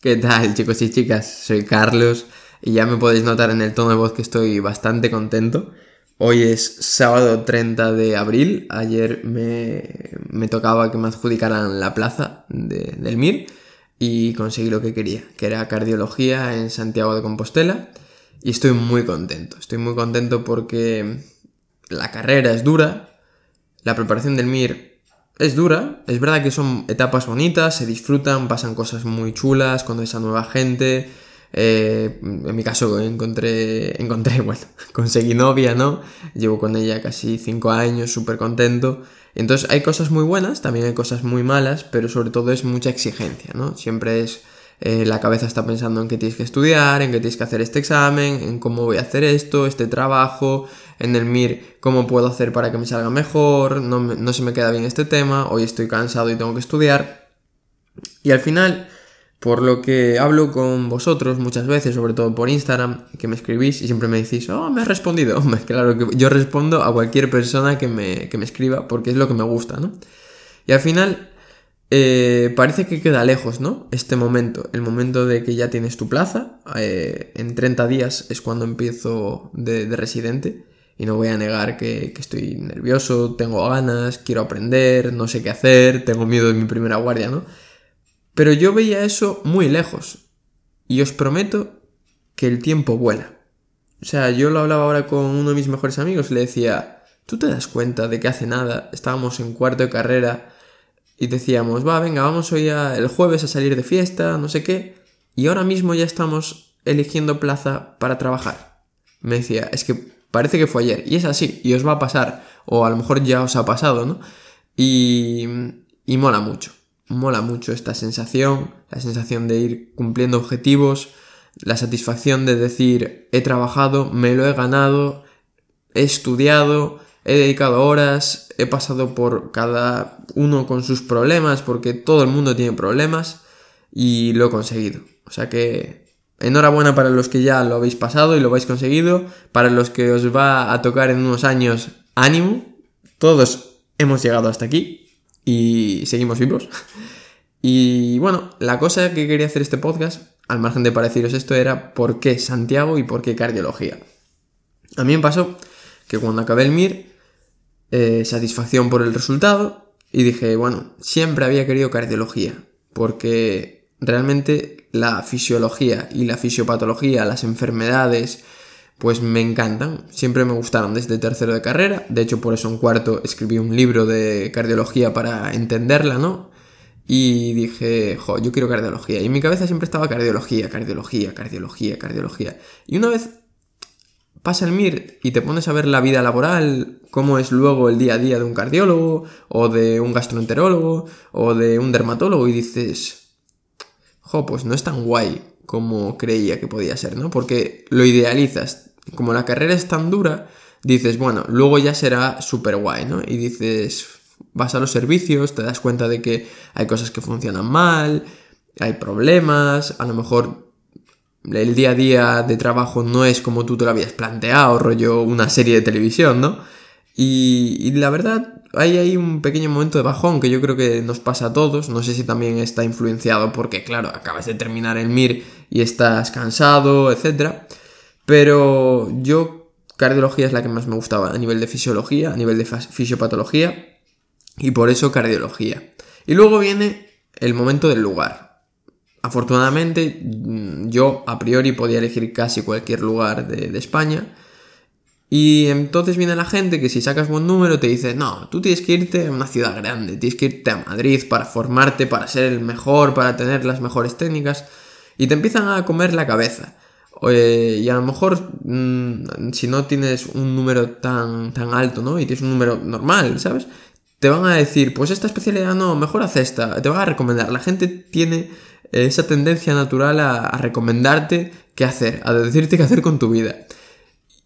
¿Qué tal chicos y chicas? Soy Carlos y ya me podéis notar en el tono de voz que estoy bastante contento. Hoy es sábado 30 de abril, ayer me, tocaba que me adjudicaran la plaza del MIR y conseguí lo que quería, que era cardiología en Santiago de Compostela y estoy muy contento, estoy muy contento porque la carrera es dura, la preparación del MIR es dura, es verdad que son etapas bonitas, se disfrutan, pasan cosas muy chulas cuando esa nueva gente. Eh, en mi caso encontré, encontré, bueno, conseguí novia, ¿no? Llevo con ella casi 5 años, súper contento. Entonces hay cosas muy buenas, también hay cosas muy malas, pero sobre todo es mucha exigencia, ¿no? Siempre es eh, la cabeza está pensando en que tienes que estudiar, en que tienes que hacer este examen, en cómo voy a hacer esto, este trabajo, en el MIR cómo puedo hacer para que me salga mejor, no, no se me queda bien este tema, hoy estoy cansado y tengo que estudiar. Y al final, por lo que hablo con vosotros muchas veces, sobre todo por Instagram, que me escribís y siempre me decís, oh, me has respondido. claro que yo respondo a cualquier persona que me, que me escriba porque es lo que me gusta, ¿no? Y al final eh, parece que queda lejos, ¿no? Este momento, el momento de que ya tienes tu plaza. Eh, en 30 días es cuando empiezo de, residente. Y no voy a negar que, estoy nervioso, tengo ganas, quiero aprender, no sé qué hacer, tengo miedo de mi primera guardia, ¿no? Pero yo veía eso muy lejos. Y os prometo que el tiempo vuela. O sea, yo lo hablaba ahora con uno de mis mejores amigos y le decía, ¿tú te das cuenta de que hace nada estábamos en cuarto de carrera? y decíamos, va, venga, vamos hoy el jueves a salir de fiesta, no sé qué, y ahora mismo ya estamos eligiendo plaza para trabajar. Me decía, es que parece que fue ayer, y es así, y os va a pasar, o a lo mejor ya os ha pasado, ¿no? Y, y mola mucho, mola mucho esta sensación, la sensación de ir cumpliendo objetivos, la satisfacción de decir, he trabajado, me lo he ganado, he estudiado, he dedicado horas, he pasado por cada uno con sus problemas, porque todo el mundo tiene problemas, y lo he conseguido. O sea que enhorabuena para los que ya lo habéis pasado y lo habéis conseguido, para los que os va a tocar en unos años, ánimo, todos hemos llegado hasta aquí y seguimos vivos. Y bueno, la cosa que quería hacer este podcast, al margen de pareciros esto, era por qué Santiago y por qué cardiología. A mí me pasó que cuando acabé el MIR eh, satisfacción por el resultado y dije, bueno, siempre había querido cardiología, porque realmente la fisiología y la fisiopatología, las enfermedades, pues me encantan, siempre me gustaron desde tercero de carrera, de hecho por eso en cuarto escribí un libro de cardiología para entenderla, ¿no? Y dije, jo, yo quiero cardiología. Y en mi cabeza siempre estaba cardiología, cardiología, cardiología, cardiología. Y una vez pasa el MIR y te pones a ver la vida laboral, cómo es luego el día a día de un cardiólogo, o de un gastroenterólogo, o de un dermatólogo, y dices, pues no es tan guay como creía que podía ser, ¿no? Porque lo idealizas. Como la carrera es tan dura, dices, bueno, luego ya será súper guay, ¿no? Y dices, vas a los servicios, te das cuenta de que hay cosas que funcionan mal, hay problemas, a lo mejor el día a día de trabajo no es como tú te lo habías planteado, rollo una serie de televisión, ¿no? Y, la verdad, hay ahí un pequeño momento de bajón que yo creo que nos pasa a todos. No sé si también está influenciado porque, claro, acabas de terminar el MIR y estás cansado, etc. Pero yo, cardiología es la que más me gustaba a nivel de fisiología, a nivel de fisiopatología y por eso cardiología. Y luego viene el momento del lugar. Afortunadamente, mm, yo a priori podía elegir casi cualquier lugar de, España. Y entonces viene la gente que si sacas buen número te dice, no, tú tienes que irte a una ciudad grande, tienes que irte a Madrid para formarte, para ser el mejor, para tener las mejores técnicas. Y te empiezan a comer la cabeza. y a lo mejor, mm, si no tienes un número tan, tan alto, ¿no? Y tienes un número normal, ¿sabes? Te van a decir, pues esta especialidad no, mejor haz esta. Te van a recomendar. La gente tiene esa tendencia natural a, recomendarte qué hacer, a decirte qué hacer con tu vida.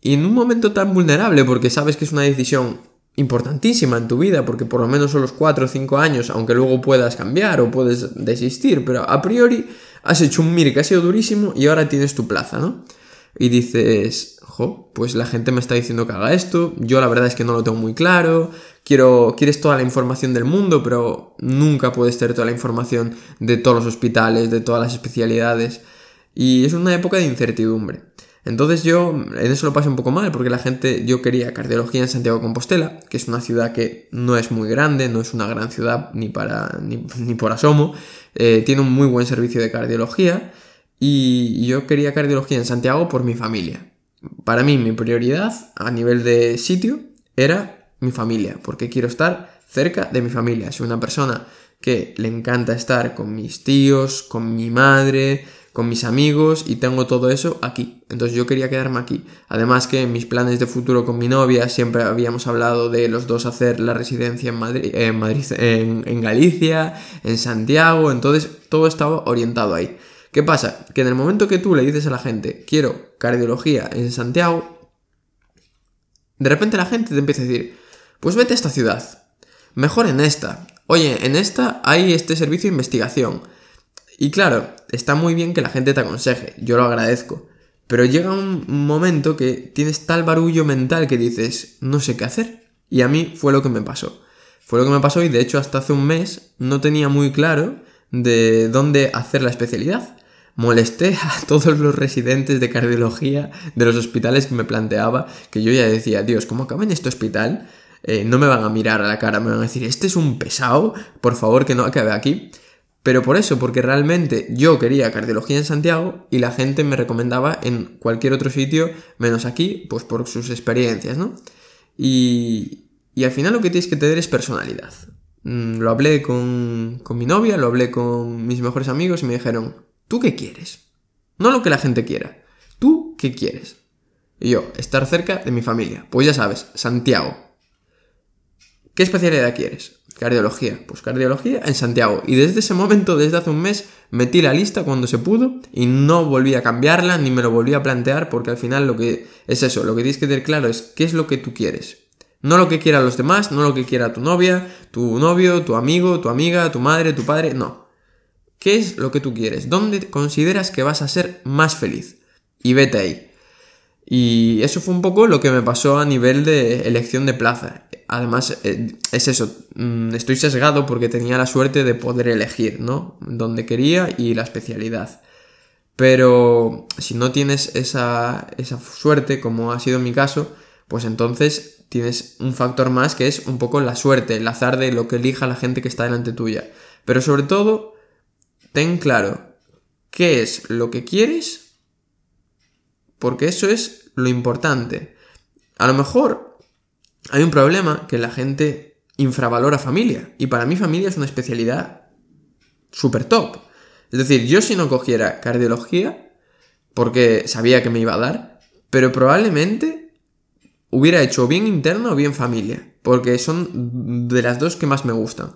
Y en un momento tan vulnerable, porque sabes que es una decisión importantísima en tu vida, porque por lo menos son los 4 o 5 años, aunque luego puedas cambiar o puedes desistir, pero a priori has hecho un MIR que ha sido durísimo y ahora tienes tu plaza, ¿no? y dices, jo, pues la gente me está diciendo que haga esto, yo la verdad es que no lo tengo muy claro, quiero, quieres toda la información del mundo, pero nunca puedes tener toda la información de todos los hospitales, de todas las especialidades, y es una época de incertidumbre. Entonces yo en eso lo pasé un poco mal porque la gente, yo quería cardiología en Santiago Compostela, que es una ciudad que no es muy grande, no es una gran ciudad ni, para, ni, por asomo, eh, tiene un muy buen servicio de cardiología y yo quería cardiología en Santiago por mi familia. Para mí mi prioridad a nivel de sitio era mi familia, porque quiero estar cerca de mi familia. Soy una persona que le encanta estar con mis tíos, con mi madre, con mis amigos y tengo todo eso aquí. Entonces yo quería quedarme aquí. Además que en mis planes de futuro con mi novia siempre habíamos hablado de los dos hacer la residencia en Madrid, en, Madrid, en, Galicia, en Santiago, entonces todo estaba orientado ahí. ¿Qué pasa? Que en el momento que tú le dices a la gente, quiero cardiología en Santiago, de repente la gente te empieza a decir, pues vete a esta ciudad, mejor en esta. Oye, en esta hay este servicio de investigación y claro, está muy bien que la gente te aconseje, yo lo agradezco. Pero llega un momento que tienes tal barullo mental que dices, no sé qué hacer. Y a mí fue lo que me pasó. Fue lo que me pasó y de hecho hasta hace un mes no tenía muy claro de dónde hacer la especialidad. Molesté a todos los residentes de cardiología de los hospitales que me planteaba, que yo ya decía, Dios, ¿cómo acaba en este hospital? Eh, no me van a mirar a la cara, me van a decir, este es un pesado, por favor que no acabe aquí. Pero por eso, porque realmente yo quería cardiología en Santiago y la gente me recomendaba en cualquier otro sitio, menos aquí, pues por sus experiencias, ¿no? Y, y al final lo que tienes que tener es personalidad. Mm, lo hablé con, con mi novia, lo hablé con mis mejores amigos y me dijeron, ¿tú qué quieres? No lo que la gente quiera. ¿Tú qué quieres? Y yo, estar cerca de mi familia. Pues ya sabes, Santiago. ¿Qué especialidad quieres? Cardiología. Pues cardiología en Santiago. Y desde ese momento, desde hace un mes, metí la lista cuando se pudo y no volví a cambiarla ni me lo volví a plantear porque al final lo que es eso, lo que tienes que tener claro es qué es lo que tú quieres. No lo que quieran los demás, no lo que quiera tu novia, tu novio, tu amigo, tu amiga, tu madre, tu padre, no. ¿Qué es lo que tú quieres? ¿Dónde consideras que vas a ser más feliz? Y vete ahí. Y eso fue un poco lo que me pasó a nivel de elección de plaza. Además, eh, es eso, mm, estoy sesgado porque tenía la suerte de poder elegir, ¿no? Donde quería y la especialidad. Pero si no tienes esa, esa suerte, como ha sido mi caso, pues entonces tienes un factor más que es un poco la suerte, el azar de lo que elija la gente que está delante tuya. Pero sobre todo, ten claro qué es lo que quieres porque eso es lo importante. A lo mejor hay un problema que la gente infravalora familia. Y para mí familia es una especialidad súper top. Es decir, yo si no cogiera cardiología, porque sabía que me iba a dar, pero probablemente hubiera hecho bien interno o bien familia. Porque son de las dos que más me gustan.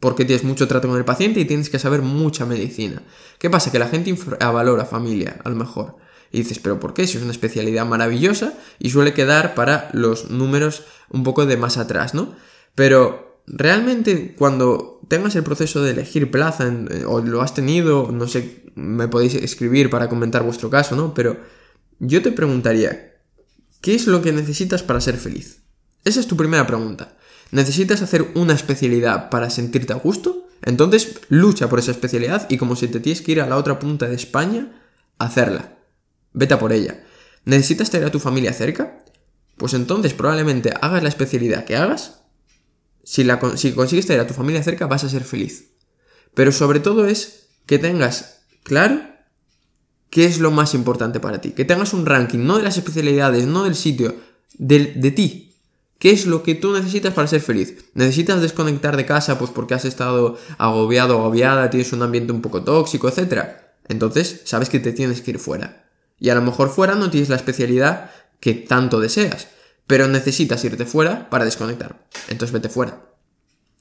Porque tienes mucho trato con el paciente y tienes que saber mucha medicina. ¿Qué pasa? Que la gente infravalora familia, a lo mejor. Y dices, pero ¿por qué? Si es una especialidad maravillosa y suele quedar para los números un poco de más atrás, ¿no? Pero realmente cuando tengas el proceso de elegir plaza eh, o lo has tenido, no sé, me podéis escribir para comentar vuestro caso, ¿no? Pero yo te preguntaría, ¿qué es lo que necesitas para ser feliz? Esa es tu primera pregunta. ¿Necesitas hacer una especialidad para sentirte a gusto? Entonces lucha por esa especialidad y como si te tienes que ir a la otra punta de España, hacerla. Vete a por ella. ¿Necesitas tener a tu familia cerca? Pues entonces probablemente hagas la especialidad que hagas. Si, consigues tener a tu familia cerca vas a ser feliz. Pero sobre todo es que tengas claro qué es lo más importante para ti. Que tengas un ranking, no de las especialidades, no del sitio, de, de ti. ¿Qué es lo que tú necesitas para ser feliz? ¿Necesitas desconectar de casa pues porque has estado agobiado agobiada, tienes un ambiente un poco tóxico, etcétera? Entonces sabes que te tienes que ir fuera. Y a lo mejor fuera no tienes la especialidad que tanto deseas, pero necesitas irte fuera para desconectar. Entonces vete fuera.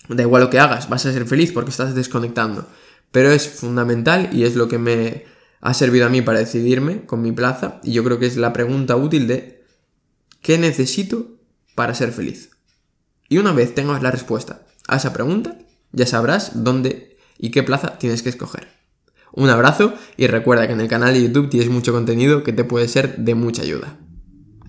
Da igual lo que hagas, vas a ser feliz porque estás desconectando. Pero es fundamental y es lo que me ha servido a mí para decidirme con mi plaza. Y yo creo que es la pregunta útil de ¿qué necesito para ser feliz? Y una vez tengas la respuesta a esa pregunta, ya sabrás dónde y qué plaza tienes que escoger. Un abrazo y recuerda que en el canal de YouTube tienes mucho contenido que te puede ser de mucha ayuda.